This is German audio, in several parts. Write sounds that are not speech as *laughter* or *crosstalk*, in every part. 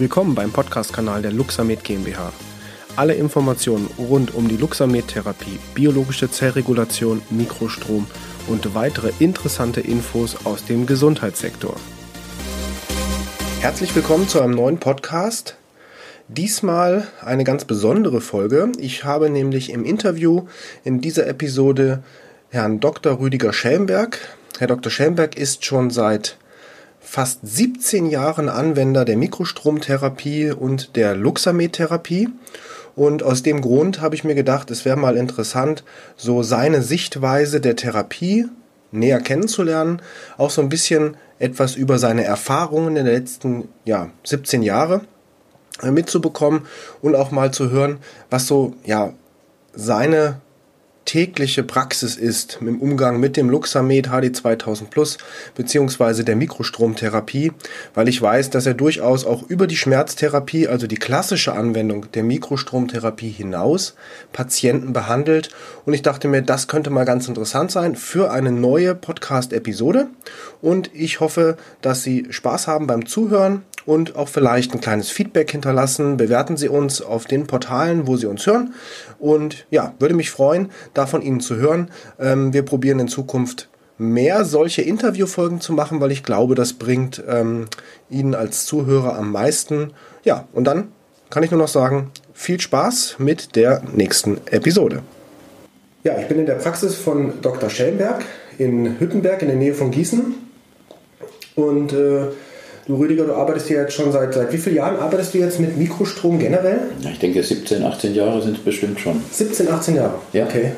Willkommen beim Podcast-Kanal der Luxamed GmbH. Alle Informationen rund um die Luxamed-Therapie, biologische Zellregulation, Mikrostrom und weitere interessante Infos aus dem Gesundheitssektor. Herzlich willkommen zu einem neuen Podcast. Diesmal eine ganz besondere Folge. Ich habe nämlich im Interview in dieser Episode Herrn Dr. Rüdiger Schelmberg. Herr Dr. Schelmberg ist schon seit fast 17 Jahren Anwender der Mikrostromtherapie und der Luxamed-Therapie. Und aus dem Grund habe ich mir gedacht, es wäre mal interessant, so seine Sichtweise der Therapie näher kennenzulernen, auch so ein bisschen etwas über seine Erfahrungen in den letzten ja, 17 Jahre äh, mitzubekommen und auch mal zu hören, was so ja seine tägliche Praxis ist im Umgang mit dem Luxamed HD 2000 Plus beziehungsweise der Mikrostromtherapie, weil ich weiß, dass er durchaus auch über die Schmerztherapie, also die klassische Anwendung der Mikrostromtherapie hinaus Patienten behandelt. Und ich dachte mir, das könnte mal ganz interessant sein für eine neue Podcast-Episode. Und ich hoffe, dass Sie Spaß haben beim Zuhören und auch vielleicht ein kleines Feedback hinterlassen. Bewerten Sie uns auf den Portalen, wo Sie uns hören. Und ja, würde mich freuen, da von Ihnen zu hören. Ähm, wir probieren in Zukunft mehr solche Interviewfolgen zu machen, weil ich glaube, das bringt ähm, Ihnen als Zuhörer am meisten. Ja, und dann kann ich nur noch sagen, viel Spaß mit der nächsten Episode. Ja, ich bin in der Praxis von Dr. Schellenberg in Hüttenberg in der Nähe von Gießen. Und äh, Du Rüdiger, du arbeitest hier jetzt schon seit, seit wie vielen Jahren arbeitest du jetzt mit Mikrostrom generell? Ja, ich denke 17, 18 Jahre sind es bestimmt schon. 17, 18 Jahre? Ja. Okay.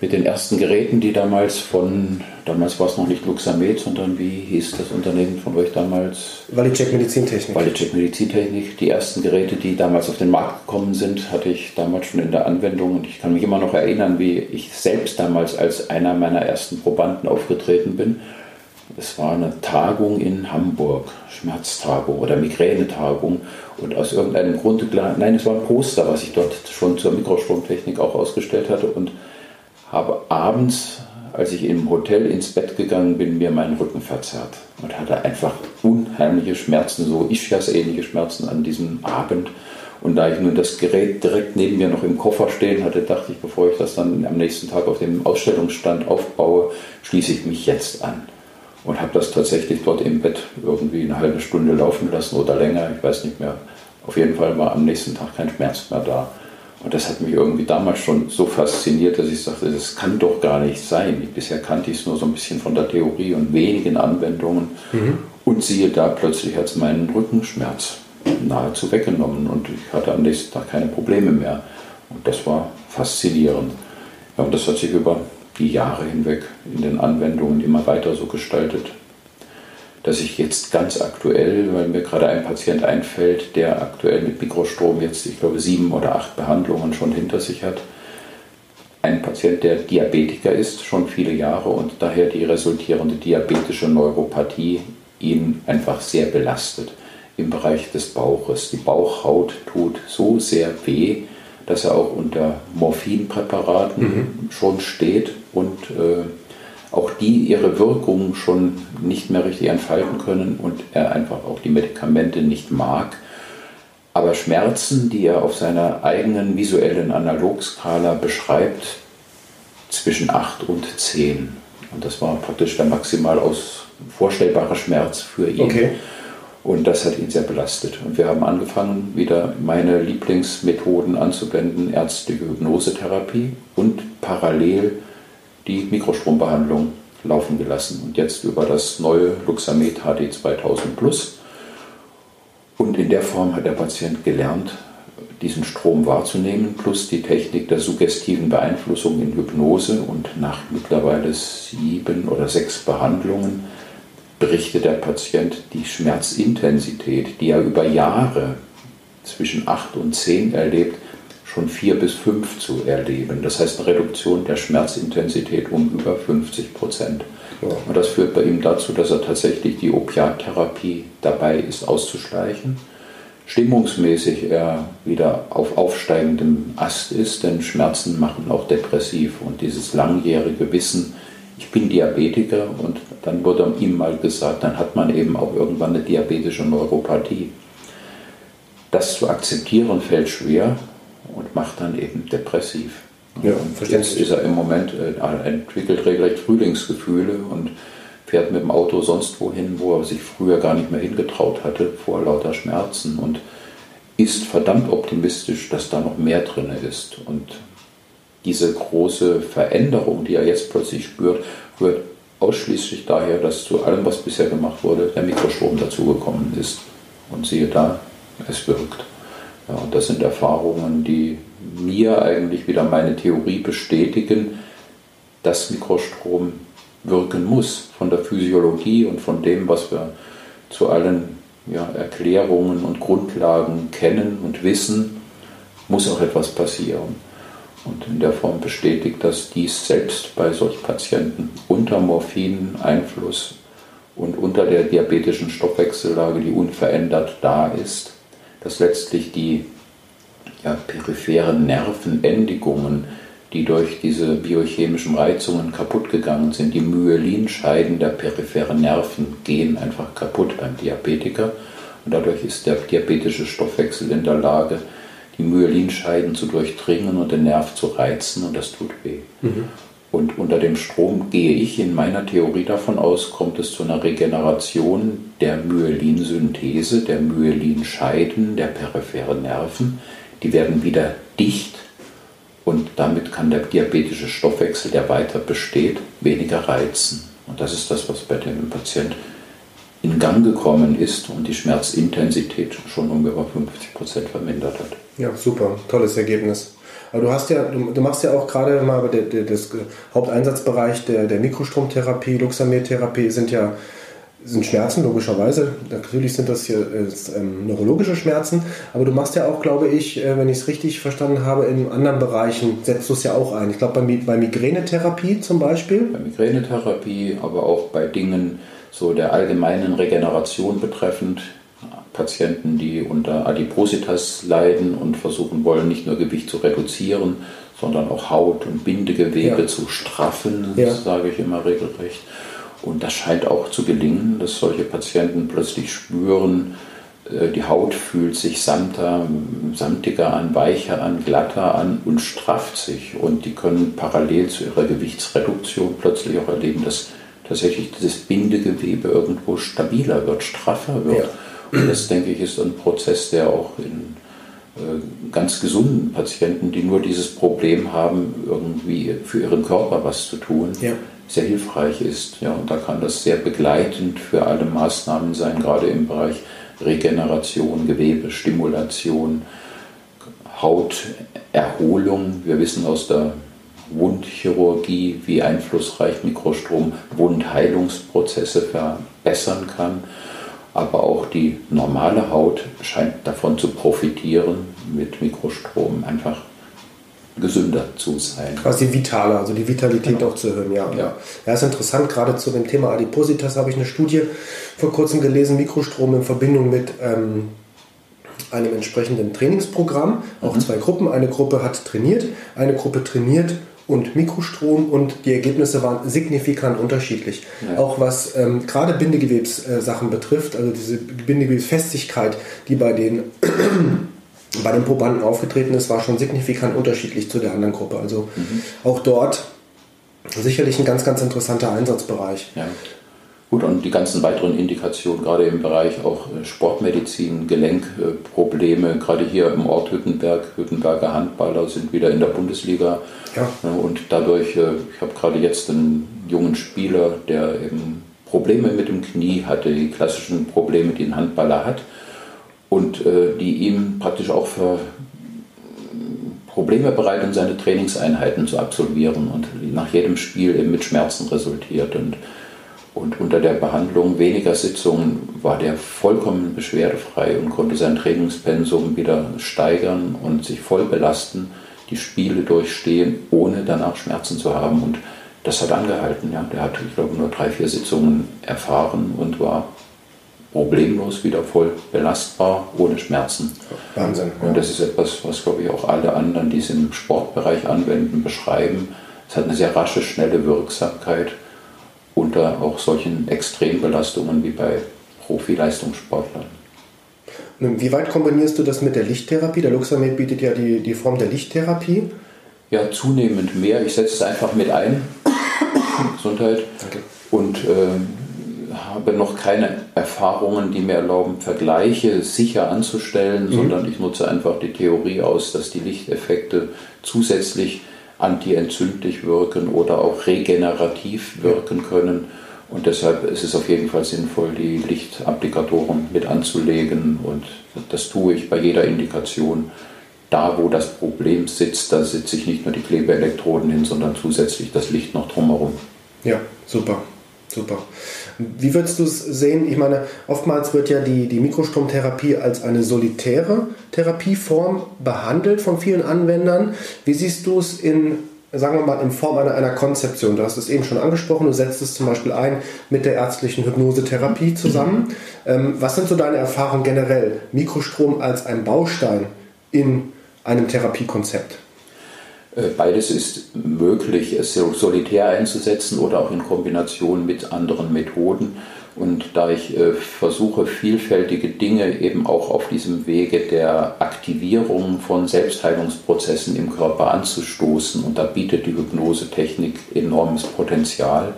Mit den ersten Geräten, die damals von, damals war es noch nicht Luxamed, sondern wie hieß das Unternehmen von euch damals? Valicek Medizintechnik. Valicek Medizintechnik. Die ersten Geräte, die damals auf den Markt gekommen sind, hatte ich damals schon in der Anwendung und ich kann mich immer noch erinnern, wie ich selbst damals als einer meiner ersten Probanden aufgetreten bin es war eine Tagung in Hamburg, Schmerztagung oder Migränetagung. Und aus irgendeinem Grund, nein, es war ein Poster, was ich dort schon zur Mikrostromtechnik auch ausgestellt hatte. Und habe abends, als ich im Hotel ins Bett gegangen bin, mir meinen Rücken verzerrt. Und hatte einfach unheimliche Schmerzen, so Ischias-ähnliche Schmerzen an diesem Abend. Und da ich nun das Gerät direkt neben mir noch im Koffer stehen hatte, dachte ich, bevor ich das dann am nächsten Tag auf dem Ausstellungsstand aufbaue, schließe ich mich jetzt an und habe das tatsächlich dort im Bett irgendwie eine halbe Stunde laufen lassen oder länger, ich weiß nicht mehr. Auf jeden Fall war am nächsten Tag kein Schmerz mehr da. Und das hat mich irgendwie damals schon so fasziniert, dass ich sagte, das kann doch gar nicht sein. Bisher kannte ich es nur so ein bisschen von der Theorie und wenigen Anwendungen. Mhm. Und siehe da, plötzlich hat es meinen Rückenschmerz nahezu weggenommen und ich hatte am nächsten Tag keine Probleme mehr. Und das war faszinierend. Ja, und das hat sich über die Jahre hinweg in den Anwendungen immer weiter so gestaltet, dass ich jetzt ganz aktuell, weil mir gerade ein Patient einfällt, der aktuell mit Mikrostrom jetzt, ich glaube, sieben oder acht Behandlungen schon hinter sich hat, ein Patient, der Diabetiker ist, schon viele Jahre und daher die resultierende diabetische Neuropathie ihn einfach sehr belastet im Bereich des Bauches. Die Bauchhaut tut so sehr weh, dass er auch unter Morphinpräparaten mhm. schon steht und äh, auch die ihre Wirkung schon nicht mehr richtig entfalten können und er einfach auch die Medikamente nicht mag. Aber Schmerzen, die er auf seiner eigenen visuellen Analogskala beschreibt, zwischen 8 und 10. Und das war praktisch der maximal aus vorstellbare Schmerz für ihn. Okay. Und das hat ihn sehr belastet. Und wir haben angefangen, wieder meine Lieblingsmethoden anzuwenden, ärztliche Hypnosetherapie und parallel die Mikrostrombehandlung laufen gelassen. Und jetzt über das neue Luxamed HD 2000 Plus. Und in der Form hat der Patient gelernt, diesen Strom wahrzunehmen, plus die Technik der suggestiven Beeinflussung in Hypnose. Und nach mittlerweile sieben oder sechs Behandlungen berichtet der Patient die Schmerzintensität, die er über Jahre zwischen 8 und 10 erlebt, schon 4 bis 5 zu erleben. Das heißt eine Reduktion der Schmerzintensität um über 50 Prozent. Ja. Und das führt bei ihm dazu, dass er tatsächlich die Opiattherapie dabei ist auszuschleichen. Stimmungsmäßig er wieder auf aufsteigendem Ast ist, denn Schmerzen machen auch depressiv. Und dieses langjährige Wissen, ich bin Diabetiker und dann wurde ihm mal gesagt, dann hat man eben auch irgendwann eine diabetische Neuropathie. das zu akzeptieren fällt schwer und macht dann eben depressiv. Ja, Jetzt ist er im Moment, äh, entwickelt regelrecht Frühlingsgefühle und fährt mit dem Auto sonst wohin, wo er sich früher gar nicht mehr hingetraut hatte, vor lauter Schmerzen und ist verdammt optimistisch, dass da noch mehr drin ist. Und diese große Veränderung, die er jetzt plötzlich spürt, rührt ausschließlich daher, dass zu allem, was bisher gemacht wurde, der Mikrostrom dazugekommen ist. Und siehe da, es wirkt. Ja, und das sind Erfahrungen, die mir eigentlich wieder meine Theorie bestätigen, dass Mikrostrom wirken muss von der Physiologie und von dem, was wir zu allen ja, Erklärungen und Grundlagen kennen und wissen, muss auch etwas passieren. Und in der Form bestätigt dass dies selbst bei solchen Patienten unter Morphineinfluss und unter der diabetischen Stoffwechsellage, die unverändert da ist, dass letztlich die ja, peripheren Nervenendigungen, die durch diese biochemischen Reizungen kaputt gegangen sind, die Myelinscheiden der peripheren Nerven gehen einfach kaputt beim Diabetiker. Und dadurch ist der diabetische Stoffwechsel in der Lage, die Myelinscheiden zu durchdringen und den Nerv zu reizen und das tut weh. Mhm. Und unter dem Strom gehe ich in meiner Theorie davon aus, kommt es zu einer Regeneration der Myelinsynthese, der Myelinscheiden, der peripheren Nerven. Die werden wieder dicht und damit kann der diabetische Stoffwechsel, der weiter besteht, weniger reizen. Und das ist das, was bei dem Patienten in Gang gekommen ist und die Schmerzintensität schon über 50 Prozent vermindert hat. Ja, super, tolles Ergebnis. Aber du hast ja, du, du machst ja auch gerade mal der, der, das Haupteinsatzbereich der, der Mikrostromtherapie, Luxamir-Therapie sind ja sind Schmerzen, logischerweise. Natürlich sind das hier äh, ähm, neurologische Schmerzen, aber du machst ja auch, glaube ich, äh, wenn ich es richtig verstanden habe, in anderen Bereichen setzt du es ja auch ein. Ich glaube, bei, bei Migränetherapie zum Beispiel. Bei Migränetherapie, aber auch bei Dingen, so der allgemeinen Regeneration betreffend. Patienten, die unter Adipositas leiden und versuchen wollen, nicht nur Gewicht zu reduzieren, sondern auch Haut und Bindegewebe ja. zu straffen, ja. sage ich immer regelrecht. Und das scheint auch zu gelingen, dass solche Patienten plötzlich spüren, äh, die Haut fühlt sich samter, samtiger an, weicher an, glatter an und strafft sich. Und die können parallel zu ihrer Gewichtsreduktion plötzlich auch erleben, dass tatsächlich dieses Bindegewebe irgendwo stabiler wird, straffer wird. Ja. Das, denke ich, ist ein Prozess, der auch in äh, ganz gesunden Patienten, die nur dieses Problem haben, irgendwie für ihren Körper was zu tun, ja. sehr hilfreich ist. Ja, und da kann das sehr begleitend für alle Maßnahmen sein, gerade im Bereich Regeneration, Gewebestimulation, Hauterholung. Wir wissen aus der Wundchirurgie, wie einflussreich Mikrostrom Wundheilungsprozesse verbessern kann. Aber auch die normale Haut scheint davon zu profitieren, mit Mikrostrom einfach gesünder zu sein. Quasi vitaler, also die Vitalität genau. auch zu erhöhen, ja. ja. Ja, ist interessant, gerade zu dem Thema Adipositas habe ich eine Studie vor kurzem gelesen, Mikrostrom in Verbindung mit ähm, einem entsprechenden Trainingsprogramm, auch mhm. zwei Gruppen. Eine Gruppe hat trainiert, eine Gruppe trainiert und Mikrostrom und die Ergebnisse waren signifikant unterschiedlich. Ja. Auch was ähm, gerade Bindegewebssachen äh, betrifft, also diese Bindegewebsfestigkeit, die bei den, *clears throat* bei den Probanden aufgetreten ist, war schon signifikant unterschiedlich zu der anderen Gruppe. Also mhm. auch dort sicherlich ein ganz, ganz interessanter Einsatzbereich. Ja. Gut, und die ganzen weiteren Indikationen, gerade im Bereich auch äh, Sportmedizin, Gelenkprobleme, gerade hier im Ort Hüttenberg, Hüttenberger Handballer sind wieder in der Bundesliga. Ja. Und dadurch, äh, ich habe gerade jetzt einen jungen Spieler, der eben Probleme mit dem Knie hatte, die klassischen Probleme, die ein Handballer hat, und äh, die ihm praktisch auch für Probleme bereiten, seine Trainingseinheiten zu absolvieren und nach jedem Spiel eben mit Schmerzen resultiert. Und und unter der Behandlung weniger Sitzungen war der vollkommen beschwerdefrei und konnte sein Trainingspensum wieder steigern und sich voll belasten, die Spiele durchstehen, ohne danach Schmerzen zu haben. Und das hat angehalten. Ja. Der hat, ich glaube, nur drei, vier Sitzungen erfahren und war problemlos wieder voll belastbar, ohne Schmerzen. Wahnsinn. Ja. Und das ist etwas, was, glaube ich, auch alle anderen, die es im Sportbereich anwenden, beschreiben. Es hat eine sehr rasche, schnelle Wirksamkeit unter auch solchen Extrembelastungen wie bei Profileistungssportlern. Wie weit kombinierst du das mit der Lichttherapie? Der Luxamed bietet ja die, die Form der Lichttherapie. Ja, zunehmend mehr. Ich setze es einfach mit ein. *coughs* Gesundheit. Danke. Und äh, habe noch keine Erfahrungen, die mir erlauben, Vergleiche sicher anzustellen, mhm. sondern ich nutze einfach die Theorie aus, dass die Lichteffekte zusätzlich antientzündlich wirken oder auch regenerativ wirken können. Und deshalb ist es auf jeden Fall sinnvoll, die Lichtapplikatoren mit anzulegen. Und das tue ich bei jeder Indikation. Da, wo das Problem sitzt, da sitze ich nicht nur die Klebeelektroden hin, sondern zusätzlich das Licht noch drumherum. Ja, super. Super. Wie würdest du es sehen? Ich meine, oftmals wird ja die, die Mikrostromtherapie als eine solitäre Therapieform behandelt von vielen Anwendern. Wie siehst du es in, sagen wir mal, in Form einer, einer Konzeption? Du hast es eben schon angesprochen, du setzt es zum Beispiel ein mit der ärztlichen Hypnosetherapie zusammen. Ähm, was sind so deine Erfahrungen generell? Mikrostrom als ein Baustein in einem Therapiekonzept? Äh, beides ist möglich, es solitär einzusetzen oder auch in Kombination mit anderen Methoden. Und da ich äh, versuche, vielfältige Dinge eben auch auf diesem Wege der Aktivierung von Selbstheilungsprozessen im Körper anzustoßen, und da bietet die Hypnosetechnik enormes Potenzial,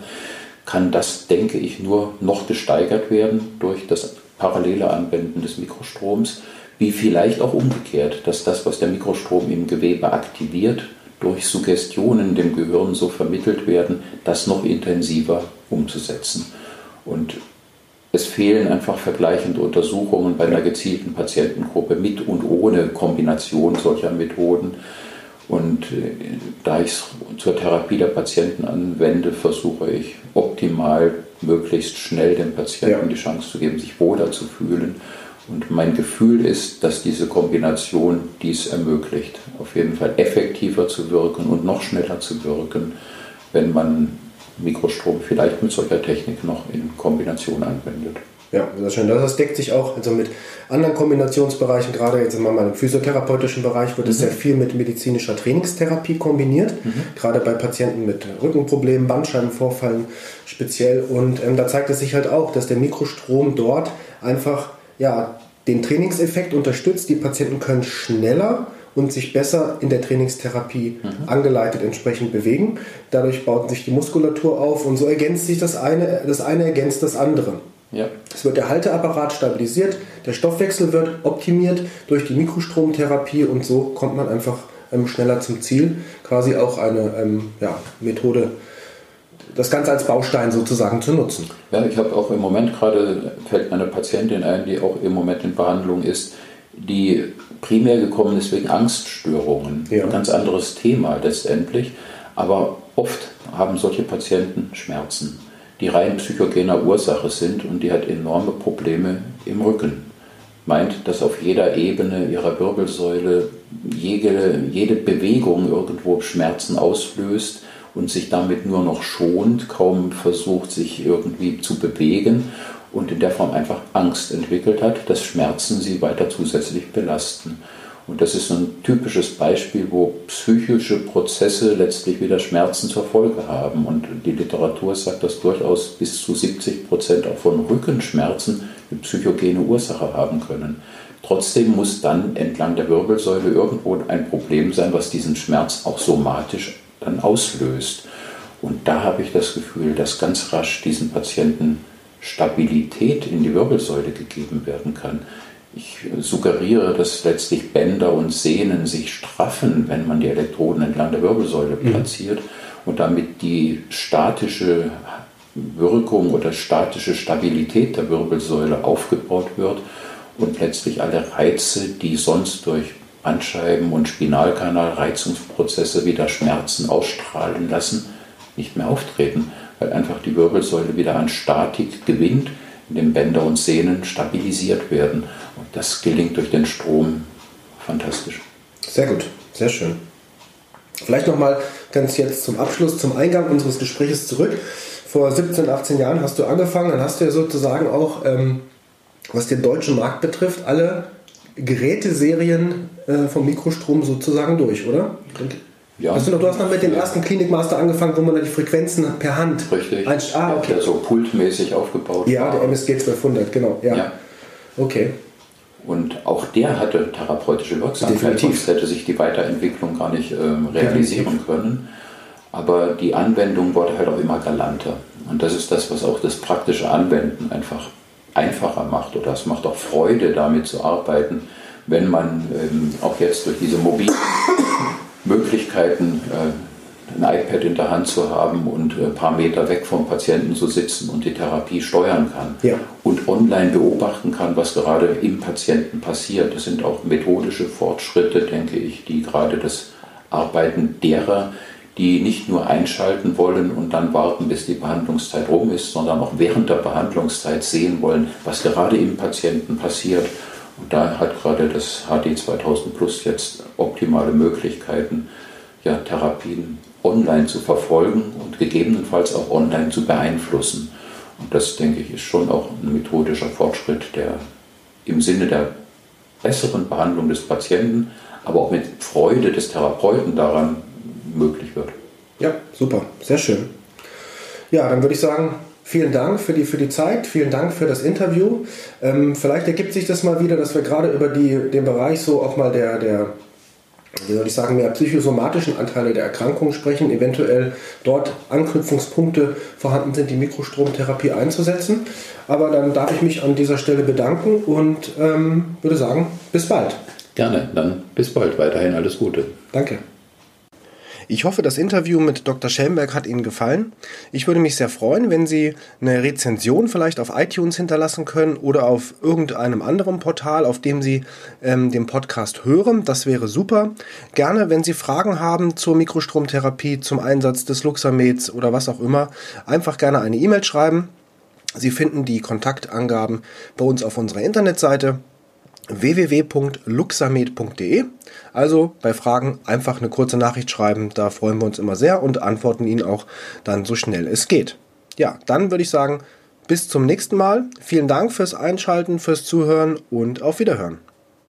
kann das, denke ich, nur noch gesteigert werden durch das parallele Anwenden des Mikrostroms, wie vielleicht auch umgekehrt, dass das, was der Mikrostrom im Gewebe aktiviert, durch Suggestionen dem Gehirn so vermittelt werden, das noch intensiver umzusetzen. Und es fehlen einfach vergleichende Untersuchungen bei einer gezielten Patientengruppe mit und ohne Kombination solcher Methoden. Und äh, da ich es zur Therapie der Patienten anwende, versuche ich optimal, möglichst schnell dem Patienten ja. die Chance zu geben, sich wohler zu fühlen und mein Gefühl ist, dass diese Kombination dies ermöglicht, auf jeden Fall effektiver zu wirken und noch schneller zu wirken, wenn man Mikrostrom vielleicht mit solcher Technik noch in Kombination anwendet. Ja, sehr schön. Das deckt sich auch also mit anderen Kombinationsbereichen, gerade jetzt in meinem physiotherapeutischen Bereich wird mhm. es sehr viel mit medizinischer Trainingstherapie kombiniert, mhm. gerade bei Patienten mit Rückenproblemen, Bandscheibenvorfallen speziell. Und ähm, da zeigt es sich halt auch, dass der Mikrostrom dort einfach ja, den Trainingseffekt unterstützt. Die Patienten können schneller und sich besser in der Trainingstherapie mhm. angeleitet entsprechend bewegen. Dadurch baut sich die Muskulatur auf und so ergänzt sich das eine, das eine ergänzt das andere. Ja. Es wird der Halteapparat stabilisiert, der Stoffwechsel wird optimiert durch die Mikrostromtherapie und so kommt man einfach ähm, schneller zum Ziel. Quasi auch eine ähm, ja, Methode, das Ganze als Baustein sozusagen zu nutzen. Ja, ich habe auch im Moment gerade, fällt eine Patientin ein, die auch im Moment in Behandlung ist, die primär gekommen ist wegen Angststörungen. Ja. Ein ganz anderes Thema letztendlich. Aber oft haben solche Patienten Schmerzen, die rein psychogener Ursache sind und die hat enorme Probleme im Rücken. Meint, dass auf jeder Ebene ihrer Wirbelsäule jede, jede Bewegung irgendwo Schmerzen auslöst und sich damit nur noch schont, kaum versucht, sich irgendwie zu bewegen und in der Form einfach Angst entwickelt hat, dass Schmerzen sie weiter zusätzlich belasten. Und das ist ein typisches Beispiel, wo psychische Prozesse letztlich wieder Schmerzen zur Folge haben. Und die Literatur sagt, dass durchaus bis zu 70 Prozent auch von Rückenschmerzen eine psychogene Ursache haben können. Trotzdem muss dann entlang der Wirbelsäule irgendwo ein Problem sein, was diesen Schmerz auch somatisch dann auslöst. Und da habe ich das Gefühl, dass ganz rasch diesen Patienten Stabilität in die Wirbelsäule gegeben werden kann. Ich suggeriere, dass letztlich Bänder und Sehnen sich straffen, wenn man die Elektroden entlang der Wirbelsäule mhm. platziert und damit die statische Wirkung oder statische Stabilität der Wirbelsäule aufgebaut wird und letztlich alle Reize, die sonst durch Bandscheiben- und Spinalkanalreizungsprozesse wieder Schmerzen ausstrahlen lassen, nicht mehr auftreten, weil einfach die Wirbelsäule wieder an Statik gewinnt, indem Bänder und Sehnen stabilisiert werden. Und das gelingt durch den Strom fantastisch. Sehr gut, sehr schön. Vielleicht nochmal ganz jetzt zum Abschluss, zum Eingang unseres Gesprächs zurück. Vor 17, 18 Jahren hast du angefangen, dann hast du ja sozusagen auch, ähm, was den deutschen Markt betrifft, alle Geräteserien äh, vom Mikrostrom sozusagen durch, oder? Ja. Hast du, noch, du hast noch mit dem ersten Klinikmaster angefangen, wo man dann die Frequenzen per Hand. Richtig. Ein, ah, okay. Der so pultmäßig aufgebaut Ja, war. der MSG 1200, genau. Ja. ja. Okay. Und auch der hatte therapeutische Wirksamkeit, Definitiv. sonst hätte sich die Weiterentwicklung gar nicht ähm, realisieren Definitiv. können. Aber die Anwendung wurde halt auch immer galanter. Und das ist das, was auch das praktische Anwenden einfach einfacher macht. Oder es macht auch Freude, damit zu arbeiten, wenn man ähm, auch jetzt durch diese mobilen Möglichkeiten äh, ein iPad in der Hand zu haben und ein paar Meter weg vom Patienten zu sitzen und die Therapie steuern kann ja. und online beobachten kann, was gerade im Patienten passiert. Das sind auch methodische Fortschritte, denke ich, die gerade das Arbeiten derer, die nicht nur einschalten wollen und dann warten, bis die Behandlungszeit rum ist, sondern auch während der Behandlungszeit sehen wollen, was gerade im Patienten passiert. Und da hat gerade das HD 2000 Plus jetzt optimale Möglichkeiten, ja, Therapien online zu verfolgen und gegebenenfalls auch online zu beeinflussen. Und das, denke ich, ist schon auch ein methodischer Fortschritt, der im Sinne der besseren Behandlung des Patienten, aber auch mit Freude des Therapeuten daran möglich wird. Ja, super, sehr schön. Ja, dann würde ich sagen, vielen Dank für die, für die Zeit, vielen Dank für das Interview. Ähm, vielleicht ergibt sich das mal wieder, dass wir gerade über die, den Bereich so auch mal der, der wie soll ich sagen, mehr psychosomatischen Anteile der Erkrankung sprechen, eventuell dort Anknüpfungspunkte vorhanden sind, die Mikrostromtherapie einzusetzen. Aber dann darf ich mich an dieser Stelle bedanken und ähm, würde sagen, bis bald. Gerne, dann bis bald. Weiterhin alles Gute. Danke. Ich hoffe, das Interview mit Dr. Schellenberg hat Ihnen gefallen. Ich würde mich sehr freuen, wenn Sie eine Rezension vielleicht auf iTunes hinterlassen können oder auf irgendeinem anderen Portal, auf dem Sie ähm, den Podcast hören. Das wäre super. Gerne, wenn Sie Fragen haben zur Mikrostromtherapie, zum Einsatz des Luxameds oder was auch immer, einfach gerne eine E-Mail schreiben. Sie finden die Kontaktangaben bei uns auf unserer Internetseite www.luxamed.de. Also bei Fragen einfach eine kurze Nachricht schreiben, da freuen wir uns immer sehr und antworten Ihnen auch dann so schnell es geht. Ja, dann würde ich sagen, bis zum nächsten Mal. Vielen Dank fürs Einschalten, fürs Zuhören und auf Wiederhören.